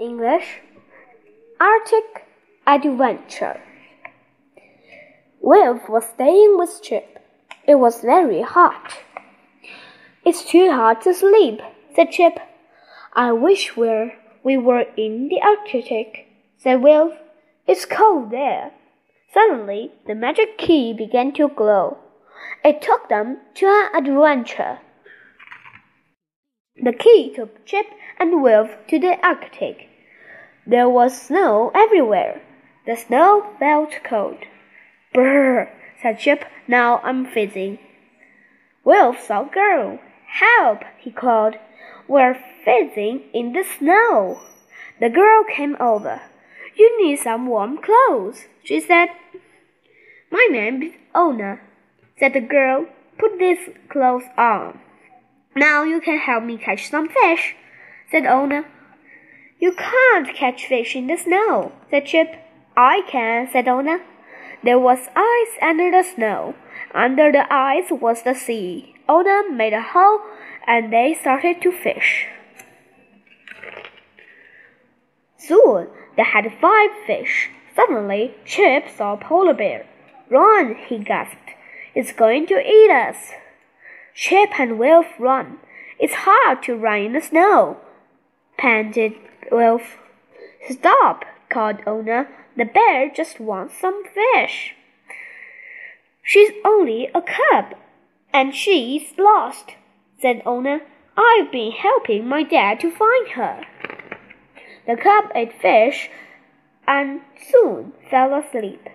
English Arctic Adventure. Wilf was staying with Chip. It was very hot. It's too hot to sleep, said Chip. I wish we're, we were in the Arctic, said Wilf. It's cold there. Suddenly, the magic key began to glow. It took them to an adventure. The key took Chip and Wilf to the Arctic. There was snow everywhere. The snow felt cold. Brr, said Chip. Now I'm freezing. Wilf saw girl. Help, he called. We're freezing in the snow. The girl came over. You need some warm clothes, she said. My name is Ona, said the girl. Put these clothes on. Now you can help me catch some fish, said Ona. You can't catch fish in the snow, said Chip. I can, said Ona. There was ice under the snow. Under the ice was the sea. Ona made a hole and they started to fish. Soon they had five fish. Suddenly, Chip saw a polar bear. Run, he gasped. It's going to eat us. Chip and Wilf run. It's hard to run in the snow, panted Wilf. Stop, called Ona. The bear just wants some fish. She's only a cub, and she's lost, said Ona. I've been helping my dad to find her. The cub ate fish and soon fell asleep.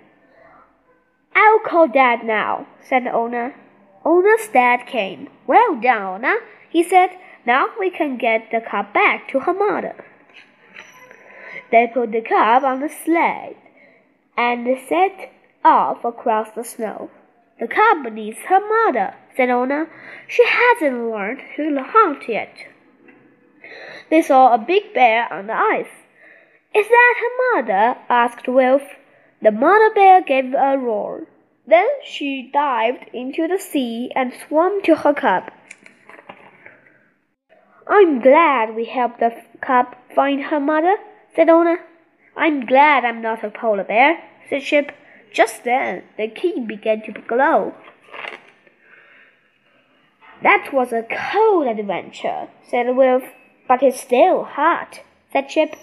I'll call Dad now, said Ona. Ona's dad came. Well done, Ona, he said. Now we can get the cub back to her mother. They put the cub on the sled and set off across the snow. The cub needs her mother, said Ona. She hasn't learned to hunt yet. They saw a big bear on the ice. Is that her mother? asked Wilf. The mother bear gave a roar. Then she dived into the sea and swam to her cub. I'm glad we helped the cub find her mother, said Ona. I'm glad I'm not a polar bear, said Chip. Just then the key began to glow. That was a cold adventure, said Wilf. But it's still hot, said Chip.